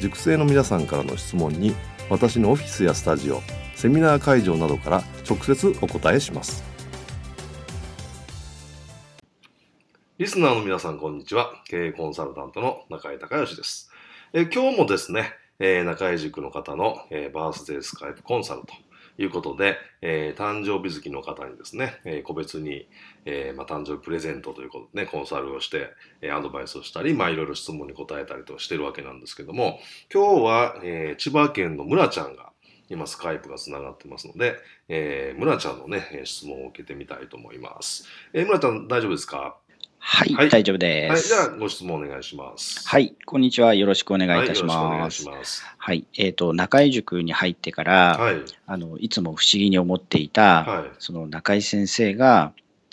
塾生の皆さんからの質問に私のオフィスやスタジオセミナー会場などから直接お答えします。リスナーの皆さんこんにちは。経営コンサルタントの中井隆義です。え今日もですね、えー、中井塾の方の、えー、バースデースカイプコンサルトいうことで、えー、誕生日月の方にですね、えー、個別に、えーまあ、誕生日プレゼントということでね、コンサルをして、えー、アドバイスをしたり、まあ、いろいろ質問に答えたりとしてるわけなんですけども、今日は、えー、千葉県の村ちゃんが、今スカイプがつながってますので、えー、村ちゃんのね、質問を受けてみたいと思います。えー、村ちゃん大丈夫ですか？はい、はい、大丈夫です。はい、じゃあご質問お願いします。はい、こんにちは。よろしくお願いいたします。はい、お願いします。はい、えっ、ー、と中井塾に入ってから、はい、あのいつも不思議に思っていた、はい、その中井先生が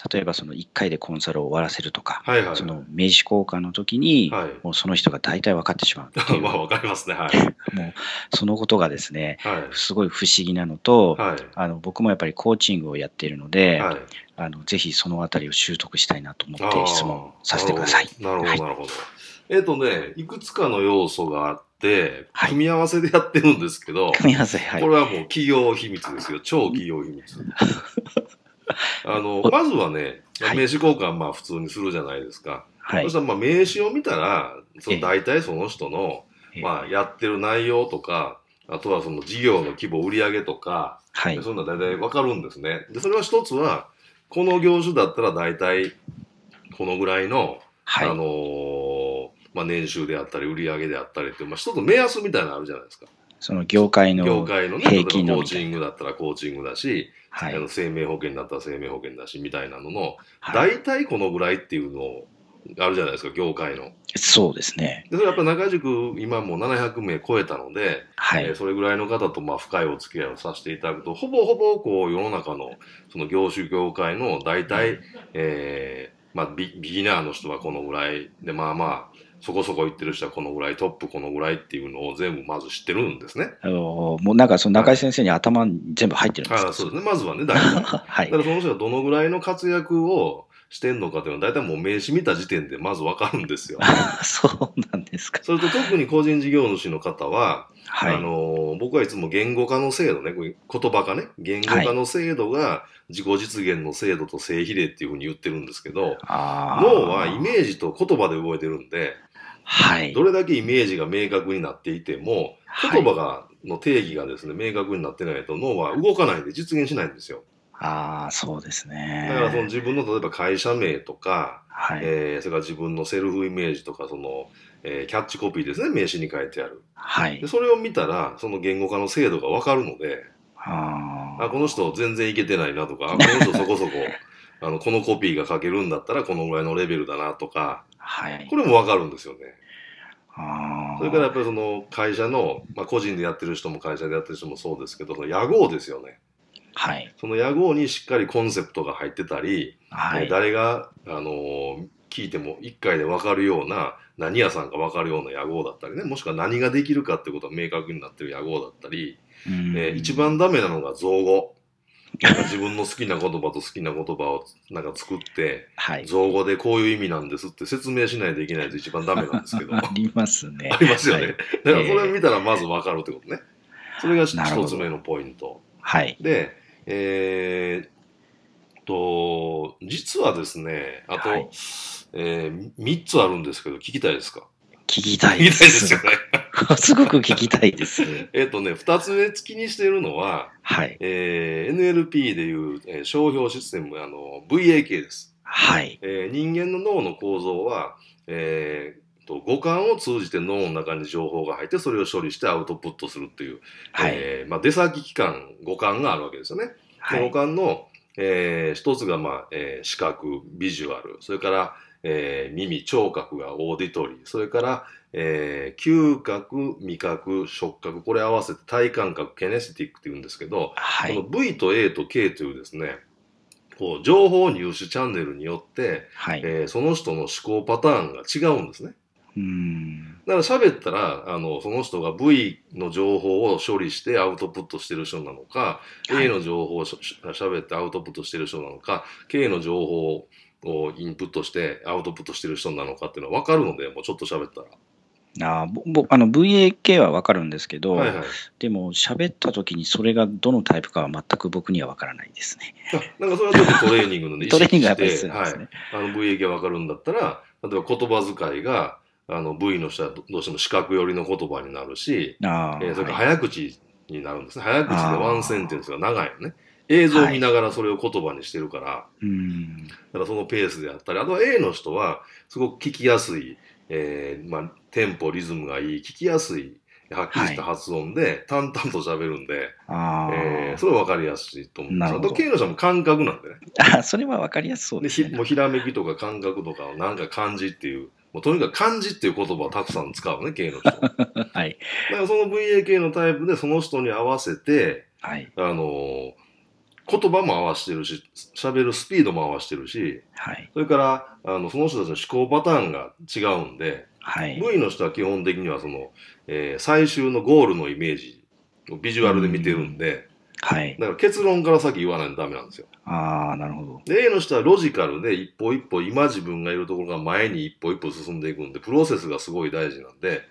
例えばその1回でコンサルを終わらせるとか、はいはいはい、その名刺交換の時に、はい、もうその人が大体分かってしまう まあ分かりますね。はい。もうそのことがですね、はい、すごい不思議なのと、はい、あの僕もやっぱりコーチングをやっているので、はい、あのぜひそのあたりを習得したいなと思って質問させてください。なるほど、なるほど。えっ、ー、とね、いくつかの要素があって、組み合わせでやってるんですけど、組み合わせ、はい。これはもう企業秘密ですよ。超企業秘密。あの、まずはね、名刺交換まあ普通にするじゃないですか。はい、そしたらまあ名刺を見たら、その大体その人の、まあやってる内容とか、あとはその事業の規模、売上とか、はい、そんな大体わかるんですね。で、それは一つは、この業種だったら大体このぐらいの、はい、あのー、まあ、年収であったり売上であったりって、まあ、一つ目安みたいなのあるじゃないですか。その業界の業界のね、例えばコーチングだったらコーチングだし、はい、あの生命保険だったら生命保険だしみたいなのの、はい、大体このぐらいっていうのをあるじゃないですか、業界の。そうですね。で、それやっぱ中塾、今もう700名超えたので、はい、えー、それぐらいの方とまあ深いお付き合いをさせていただくと、ほぼほぼこう世の中のその業種業界の大体、えー、まあビビギナーの人はこのぐらいで、まあまあ、そこそこ行ってる人はこのぐらい、トップこのぐらいっていうのを全部まず知ってるんですね。あのもうなんかその中井先生に頭に全部入ってるんですか、はい、そうですね。まずはね、大体。はい。だからその人がどのぐらいの活躍をしてんのかっていうのは大体もう名刺見た時点でまずわかるんですよ。そうなんですか。それと特に個人事業主の方は、はい、あの僕はいつも言語化の制度ね、言葉化ね、言語化の制度が自己実現の制度と正比例っていうふうに言ってるんですけど、脳はイメージと言葉で動いてるんで、はい、どれだけイメージが明確になっていても、言葉が、の定義がですね、明確になってないと脳は動かないで実現しないんですよ。ああ、そうですね。だからその自分の例えば会社名とか、はい、えー、それから自分のセルフイメージとか、その、えー、キャッチコピーですね、名刺に書いてある。はい。でそれを見たら、その言語化の精度がわかるので、ああこの人全然いけてないなとか、この人そこそこ、あの、このコピーが書けるんだったらこのぐらいのレベルだなとか、はい。これもわかるんですよね。それからやっぱりその会社の、まあ、個人でやってる人も会社でやってる人もそうですけど、その屋号ですよね。はい。その屋号にしっかりコンセプトが入ってたり、はい、誰が、あのー、聞いても一回で分かるような、何屋さんか分かるような屋号だったりね、もしくは何ができるかってことが明確になってる屋号だったり、えー、一番ダメなのが造語。なんか自分の好きな言葉と好きな言葉をなんか作って、はい、造語でこういう意味なんですって説明しないといけないと一番ダメなんですけど。ありますね。ありますよね。はい、だからそれを見たらまず分かるってことね。それが一つ目のポイント。はい。で、えー、と、実はですね、あと、はい、えー、3つあるんですけど、聞きたいですか？聞きたいです。ですよね。すごく聞きたいです。えっとね、二つ目気にしているのは、はい。えー、NLP でいう、えー、商標システム、あの、VAK です。はい。えー、人間の脳の構造は、えー、と五感を通じて脳の中に情報が入ってそれを処理してアウトプットするっていう、はい、えー、まあ、出先機関五感があるわけですよね。はい、五感の、えー、一つが、まあえー、視覚ビジュアルそれから、えー、耳聴覚がオーディトリーそれから、えー、嗅覚味覚触覚これ合わせて体感覚ケネスティックって言うんですけど、はい、この V と A と K というですねこう情報入手チャンネルによって、はい、えー、その人の思考パターンが違うんですね。うんだから喋ったらあのその人が V の情報を処理してアウトプットしてる人なのか、はい、A の情報をしゃ喋ってアウトプットしてる人なのか K の情報をインプットしてアウトプットしてる人なのかっていうのは分かるのでもうちょっと喋ったら。あぼあの VAK は分かるんですけど、はいはい、でも喋った時にそれがどのタイプかは全く僕には分からないですね。なんかそれはちょっとトレーニングので トレーニングがやっぱり必要ですね。はい、あの VAK が分かるんだったら例えば言葉遣いがあの V の人はどうしても視覚寄りの言葉になるし、えー、それから早口になるんですね。早口でワンセンテンスが長いよね。映像を見ながらそれを言葉にしてるから、はい、だからそのペースであったり、あとは A の人はすごく聞きやすい、えーまあ、テンポ、リズムがいい、聞きやすい、はっきりした発音で、淡々と喋るんで、えー、それは分かりやすいと思うんですあと、K の人も感覚なんでね。あ、それは分かりやすそうですね。でもうひらめきとか感覚とかをなんか感じっていう、もうとにかく漢字っていう言葉をたくさん使うね、K の人。はい。だからその VAK のタイプでその人に合わせて、はい、あの言葉も合わせてるし、喋るスピードも合わせてるし、はい、それからあのその人たちの思考パターンが違うんで、はい、V の人は基本的にはその、えー、最終のゴールのイメージをビジュアルで見てるんで、はい、だから結論から先言わないとダメなんですよ。ああ、なるほど。で、A の人はロジカルで一歩一歩、今自分がいるところが前に一歩一歩進んでいくんで、プロセスがすごい大事なんで、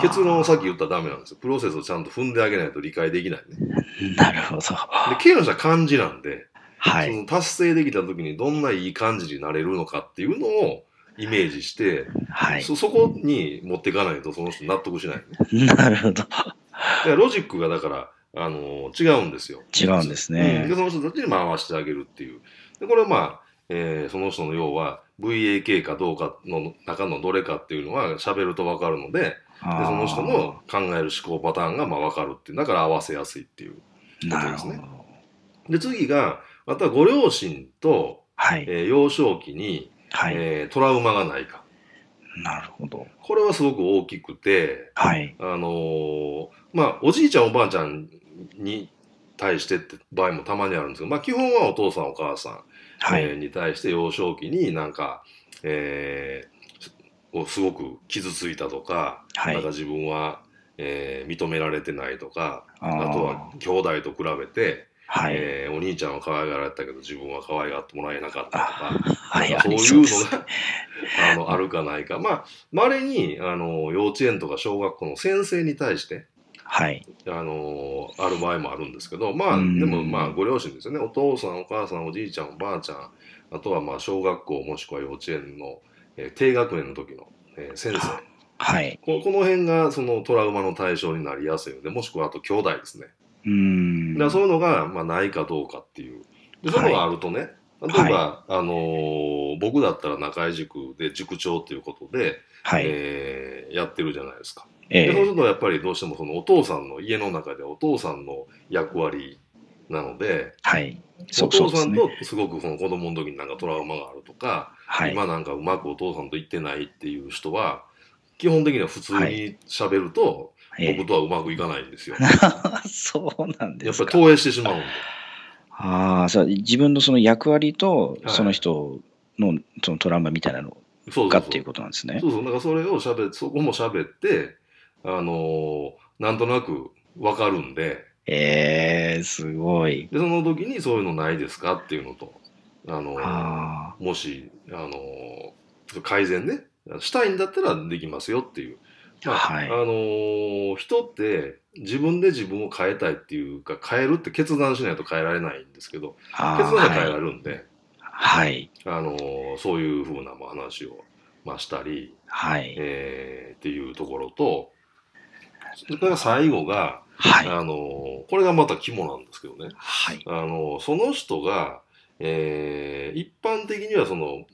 結論を先言ったらダメなんですよ。プロセスをちゃんと踏んであげないと理解できないね。なるほど。で、K の人は漢字なんで、はい、その達成できた時にどんないい感じになれるのかっていうのをイメージして、はい、そそこに持っていかないとその人納得しない、ね。なるほど。ロジックがだからあの違うんですよ。違うんですね、うん、で、その人たちに回してあげるっていう。で、これはまあ、えー、その人の要は VAK かどうかの中のどれかっていうのは喋ると分かるので、でその人の考える思考パターンがまあ分かるっていう。だから合わせやすいっていうことですね。で、次が、またご両親と、はい、えー、幼少期に、はい、えー、トラウマがないか。なるほど。これはすごく大きくて、はい、あのー、まあ、おじいちゃんおばあちゃんに対してって場合もたまにあるんですけど、まあ、基本はお父さんお母さん、はい、えー、に対して幼少期になんか、えー、をすごく傷ついたとか、はい、なんか自分は、えー、認められてないとかあとは兄弟と比べて、はい、えー、お兄ちゃんは可愛がられたけど自分は可愛がってもらえなかったとかはい、そういうのがあのあるかないか。まあまれにあの幼稚園とか小学校の先生に対してはい、あのある場合もあるんですけどまあでもまあご両親ですよね。お父さんお母さんおじいちゃんおばあちゃんあとはまあ小学校もしくは幼稚園の、えー、低学年の時の、えー、先生。はい、ここの辺がそのトラウマの対象になりやすいのでもしくはあと兄弟ですね。うん。だそういうのが、まあ、ないかどうかっていう。でそういうのがあるとね、例えば、はい、あのー、僕だったら中井塾で塾長っていうことで、はい、えー、やってるじゃないですか。えー、でそうするとやっぱりどうしてもそのお父さんの家の中でお父さんの役割なので、はい、お父さんとすごくその子供の時になんかトラウマがあるとか、はい、今なんかうまくお父さんと言ってないっていう人は基本的には普通にしゃべると、僕とはうまくいかないんですよ。そうなんですやっぱり投影してしまうんで。ああ、そう自分のその役割とその人のそのトラウマみたいなのがっていうことなんですね。そうそう、だからそれをしゃべそこもしゃべって、あのー、なんとなくわかるんで。ええー、すごい。で、その時にそういうのないですかっていうのと、あのー、もし、あのー、改善ね、したいんだったらできますよっていう。まあ、はい、あのー、人って自分で自分を変えたいっていうか変えるって決断しないと変えられないんですけど決断で変えられるんで、はい、あのー、そういうふうな話を、まあ、したり、はいえー、っていうところとそれから最後が、はい、あのこれがまた肝なんですけどね、はい、あのその人が、えー、一般的にはその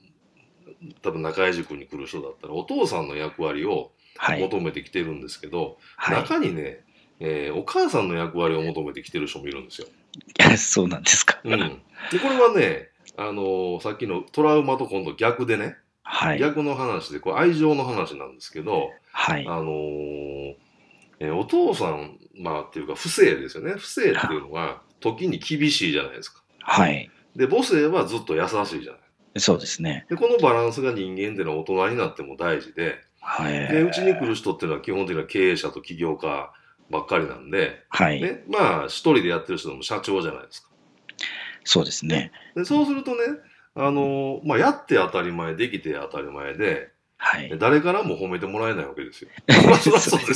多分中井塾に来る人だったらお父さんの役割を求めてきてるんですけど、はい、中にね、えー、お母さんの役割を求めてきてる人もいるんですよ。そうなんですか。うん、でこれはね、あのー、さっきのトラウマと今度逆でね、はい、逆の話でこれ愛情の話なんですけど、はい、あのー、えー、お父さん、まあっていうか不正ですよね不正っていうのは時に厳しいじゃないですか。はい、で母性はずっと優しいじゃない。そうですね。でこのバランスが人間っていうのは大人になっても大事で、はい、でうちに来る人っていうのは基本的には経営者と起業家ばっかりなんで、はいね、まあ一人でやってる人も社長じゃないですか。そうですね。でそうするとね、あのまあ、やって当たり前、できて当たり前で、はい、誰からも褒めてもらえないわけですよ。そそうで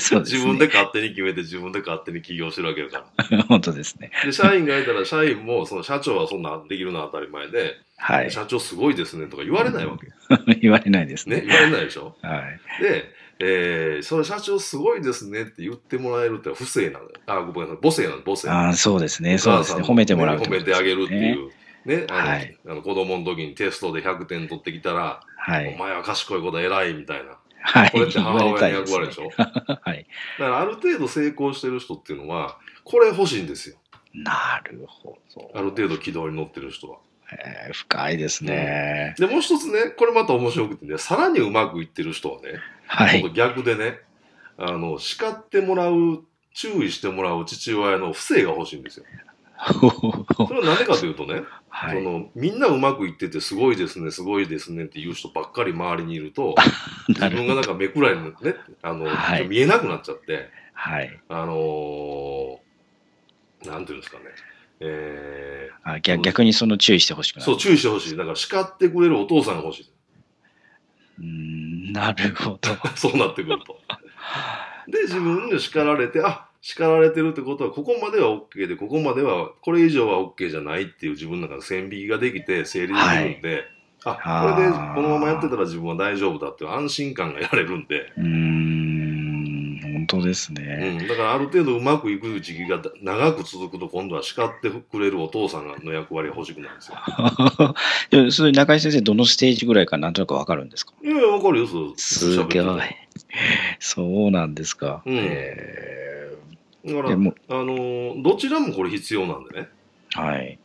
すね。自分で勝手に決めて、自分で勝手に起業してるわけだから。本当ですね。で、社員がいたら、社員も、その社長はそんなできるのは当たり前で、はい、社長すごいですねとか言われないわけ。言われないですね。ね、言われないでしょ？はい、で、えー、それ社長すごいですねって言ってもらえるって不正なのよ。あ、ごめんなさい、母性なの、母性。あそうですね、そうですね。褒めてもらう、ね、褒めてあげるっていう。ね、あの、はい、あの子供の時にテストで100点取ってきたら、はい、お前は賢いこと偉いみたいな。はい、これって母親の役割でしょ、ね、はい。だからある程度成功してる人っていうのは、これ欲しいんですよ。なるほど。ある程度軌道に乗ってる人は。えー、深いですね、うん、で、もう一つね、これまた面白くてね、さらにうまくいってる人はね、はい、逆でね、あの、叱ってもらう、注意してもらう父親の不正が欲しいんですよ。それは何でかというとね、はい、そのみんなうまくいっててすごいですねすごいですねっていう人ばっかり周りにいると 自分がなんか目くらいのねあの、はい、見えなくなっちゃって、はい、あのー、なんていうんですかねえー、あ逆逆にその注意してほしくないそう注意してほしい。だから叱ってくれるお父さんが欲しい。うんなるほど。そうなってくると。で自分で叱られてあ叱られてるってことはここまでは OK でここまではこれ以上は OK じゃないっていう自分の中で線引きができて整理できるんで、はい、あこれでこのままやってたら自分は大丈夫だっていう安心感が得られるんで。うん。本当ですね、うん、だからある程度うまくいく時期が長く続くと今度は叱ってくれるお父さんの役割が欲しくなるんですよ。それ中井先生どのステージぐらいかなんとなく分かるんですか？いやいや分かるよすごい。そうなんですか、うん、えーだから、あのどちらもこれ必要なんでね。はい。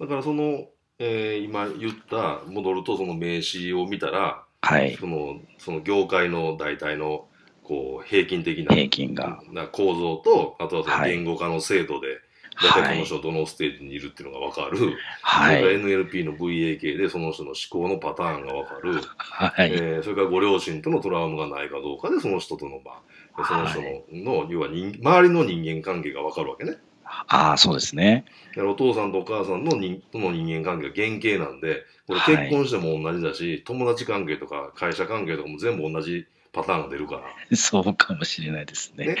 だからその、えー、今言った戻るとその名刺を見たら、はい、そのその業界の大体のこう平均的な平均がな構造とあとはその言語化の制度で、大体この人どのステージにいるっていうのが分かる、はい、NLP の VA 系でその人の思考のパターンが分かる、はい。えー、それからご両親とのトラウマがないかどうかでその人との場。その人の、はい、要は人周りの人間関係が分かるわけね。ああ、そうですね。お父さんとお母さんの人との人間関係が原型なんで、これ結婚しても同じだし、はい、友達関係とか会社関係とかも全部同じパターンが出るから。そうかもしれないですね。ね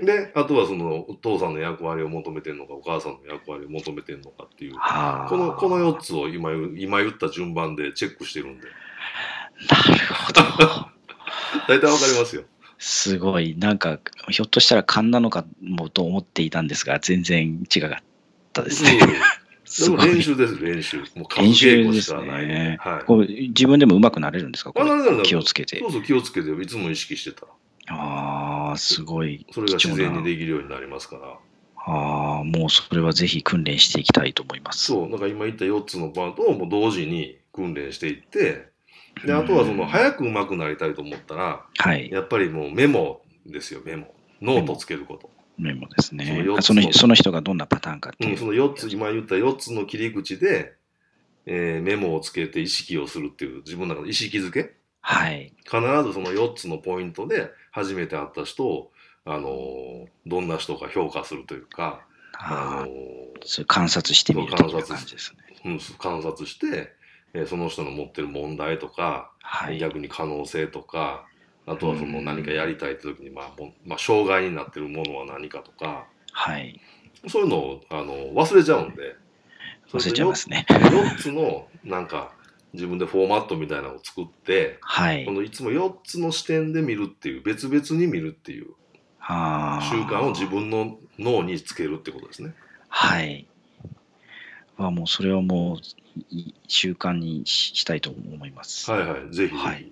で、あとはそのお父さんの役割を求めてるのか、お母さんの役割を求めてるのかっていう、このこの4つを今今言った順番でチェックしてるんで。なるほど。大体わかりますよ。すごい、なんか、ひょっとしたら勘なのかもと思っていたんですが、全然違かったですね。練習です、練習。もう練習ですね。はい、こう自分でも上手くなれるんですか？これ気をつけて。そうそう、気をつけて、いつも意識してたら。ああ、すごい。それが自然にできるようになりますから。ああ、もうそれはぜひ訓練していきたいと思います。そう、なんか今言った4つのパートをもう同時に訓練していって、であとはその早く上手くなりたいと思ったら、はい、やっぱりもうメモですよメモノートつけることメモですね。そのその人がどんなパターンかっていう、うん、その4つ今言った4つの切り口で、えー、メモをつけて意識をするっていう自分の中で意識づけ？はい。必ずその4つのポイントで初めて会った人をあのー、どんな人か評価するというかあのー、観察してみるという感じですね、うん、観察してえー、その人の持ってる問題とか、はい、逆に可能性とかあとはその何かやりたいって時に、まあまあ、障害になってるものは何かとか、はい、そういうのをあの忘れちゃうんで忘れちゃいますね。4つのなんか自分でフォーマットみたいなのを作って、はい、このいつも4つの視点で見るっていう別々に見るっていう習慣を自分の脳につけるってことですね。はい。はもうそれはもう習慣にしたいと思います。はいはい、ぜひ。はい、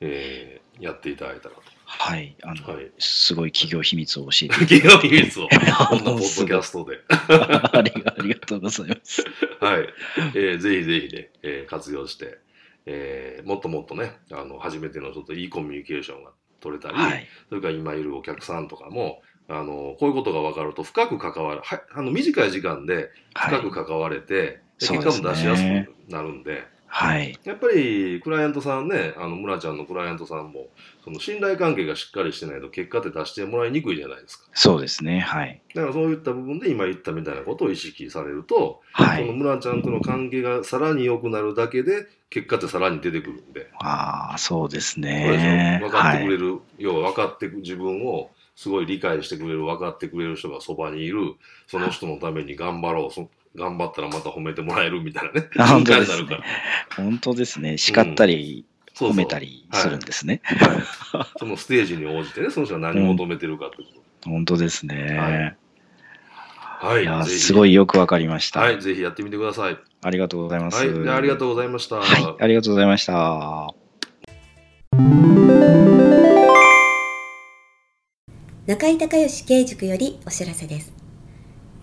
えー、やっていただいたらと。はい、あの、はい、すごい企業秘密を教えて。企業秘密を、こんなポッドキャストで。あり。ありがとうございます。はい、えー、ぜひぜひね、えー、活用して、えー、もっともっとね、あの、初めてのちょっといいコミュニケーションが取れたり、はい、それから今いるお客さんとかも、あの、こういうことが分かると深く関わる、はあの短い時間で深く関われて、はい、結果も出しやすくなるんで、はい、やっぱりクライアントさんね、あの村ちゃんのクライアントさんも、その信頼関係がしっかりしてないと結果って出してもらいにくいじゃないですか。そうですね、はい。だからそういった部分で今言ったみたいなことを意識されると、はい、その村ちゃんとの関係がさらに良くなるだけで、結果ってさらに出てくるんで。ああ、そうですね。分かってくれる、はい、要は分かって自分をすごい理解してくれる、分かってくれる人がそばにいる、その人のために頑張ろう、そ頑張ったらまた褒めてもらえるみたいなね、本当ですね。本当ですね。叱ったり、うん、褒めたりするんですね。はい、そのステージに応じてね、その人が何を求めてるかってこと。うん、本当ですね。はい。はい、すごいよくわかりました。はい、ぜひやってみてください。ありがとうございます。はい、ありがとうございました。はい、ありがとうございました。中井隆義経塾よりお知らせです。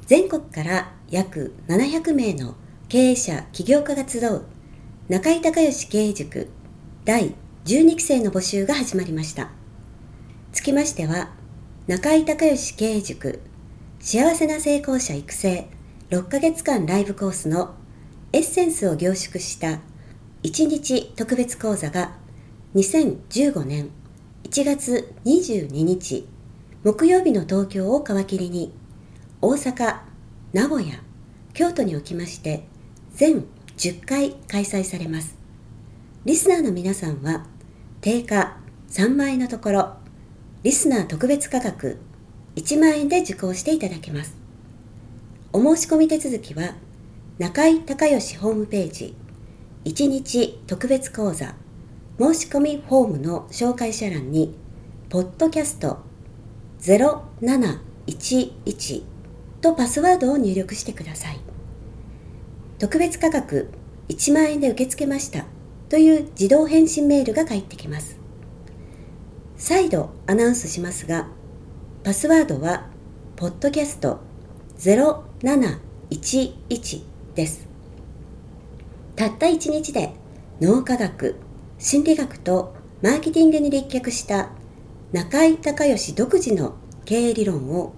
全国から約700名の経営者起業家が集う中井隆義経営塾第12期生の募集が始まりました。つきましては、中井隆義経営塾幸せな成功者育成6ヶ月間ライブコースのエッセンスを凝縮した1日特別講座が2015年1月22日木曜日の東京を皮切りに大阪、名古屋、京都におきまして全10回開催されます。リスナーの皆さんは定価3万円のところリスナー特別価格1万円で受講していただけます。お申し込み手続きは中井隆義ホームページ1日特別講座申し込みフォームの紹介者欄にポッドキャスト0711とパスワードを入力してください。特別価格1万円で受け付けましたという自動返信メールが返ってきます。再度アナウンスしますが、パスワードは、ポッドキャスト0711です。たった1日で脳科学、心理学とマーケティングに立脚した中井隆義独自の経営理論を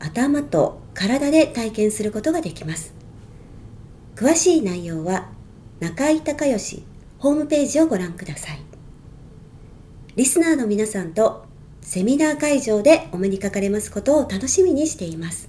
頭と体で体験することができます。詳しい内容は中井隆義ホームページをご覧ください。リスナーの皆さんとセミナー会場でお目にかかれますことを楽しみにしています。